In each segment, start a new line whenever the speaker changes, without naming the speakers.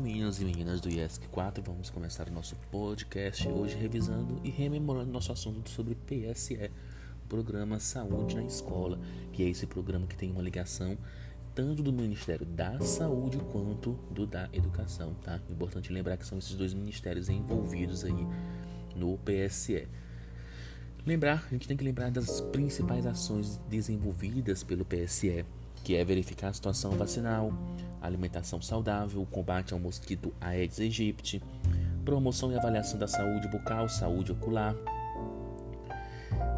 meninos e meninas do IESC 4, vamos começar o nosso podcast hoje revisando e rememorando nosso assunto sobre PSE, Programa Saúde na Escola, que é esse programa que tem uma ligação tanto do Ministério da Saúde quanto do da Educação, tá? Importante lembrar que são esses dois ministérios envolvidos aí no PSE. Lembrar, a gente tem que lembrar das principais ações desenvolvidas pelo PSE, que é verificar a situação vacinal, alimentação saudável, combate ao mosquito Aedes aegypti, promoção e avaliação da saúde bucal, saúde ocular,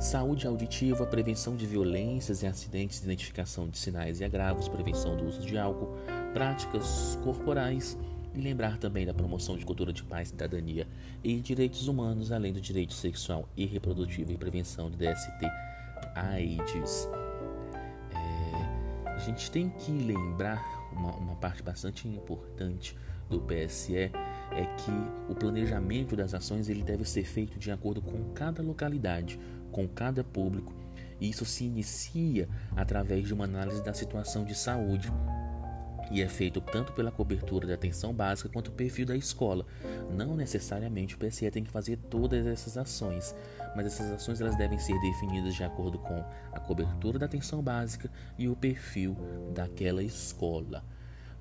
saúde auditiva, prevenção de violências e acidentes, identificação de sinais e agravos, prevenção do uso de álcool, práticas corporais e lembrar também da promoção de cultura de paz, cidadania e direitos humanos, além do direito sexual e reprodutivo e prevenção de DST AIDS. Gente tem que lembrar uma, uma parte bastante importante do PSE é que o planejamento das ações ele deve ser feito de acordo com cada localidade, com cada público. E isso se inicia através de uma análise da situação de saúde e é feito tanto pela cobertura da atenção básica quanto o perfil da escola. Não necessariamente o PSE tem que fazer todas essas ações, mas essas ações elas devem ser definidas de acordo com a cobertura da atenção básica e o perfil daquela escola.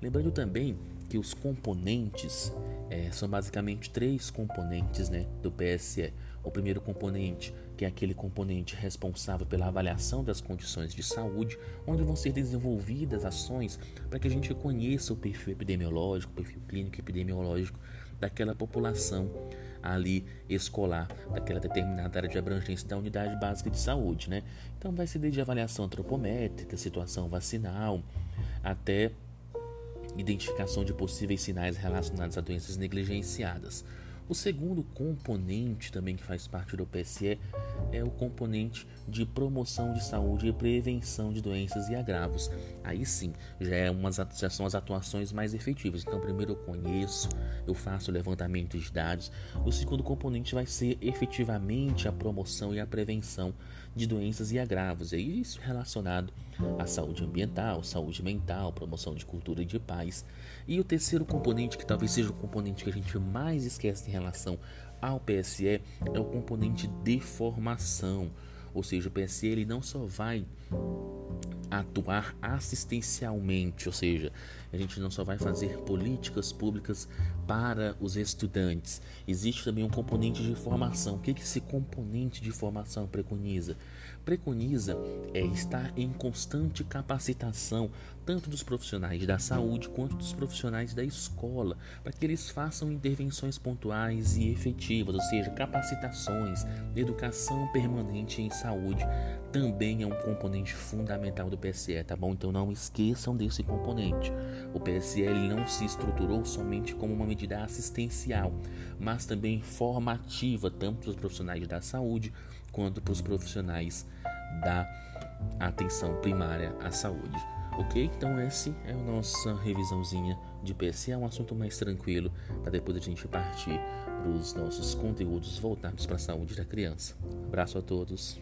Lembrando também que os componentes é, são basicamente três componentes né, do PSE. O primeiro componente, é aquele componente responsável pela avaliação das condições de saúde, onde vão ser desenvolvidas ações para que a gente conheça o perfil epidemiológico, o perfil clínico epidemiológico daquela população ali escolar, daquela determinada área de abrangência da unidade básica de saúde, né? Então vai ser desde avaliação antropométrica, situação vacinal, até identificação de possíveis sinais relacionados a doenças negligenciadas. O segundo componente também que faz parte do PSE é o componente de promoção de saúde e prevenção de doenças e agravos. Aí sim, já, é umas, já são as atuações mais efetivas. Então, primeiro eu conheço, eu faço o levantamento de dados. O segundo componente vai ser efetivamente a promoção e a prevenção de doenças e agravos. É isso relacionado à saúde ambiental, saúde mental, promoção de cultura e de paz. E o terceiro componente, que talvez seja o componente que a gente mais esquece em relação ao PSE, é o componente de formação. Ou seja, o PSE ele não só vai atuar assistencialmente, ou seja, a gente não só vai fazer políticas públicas para os estudantes, existe também um componente de formação. O que esse componente de formação preconiza? Preconiza é estar em constante capacitação tanto dos profissionais da saúde quanto dos profissionais da escola, para que eles façam intervenções pontuais e efetivas, ou seja, capacitações, educação permanente em saúde, também é um componente fundamental do PSE, tá bom? Então não esqueçam desse componente. O PSE não se estruturou somente como uma medida assistencial, mas também formativa, tanto para os profissionais da saúde quanto para os profissionais da atenção primária à saúde. Ok? Então essa é a nossa revisãozinha de PSE, é um assunto mais tranquilo para depois a gente partir para os nossos conteúdos voltados para a saúde da criança. Abraço a todos.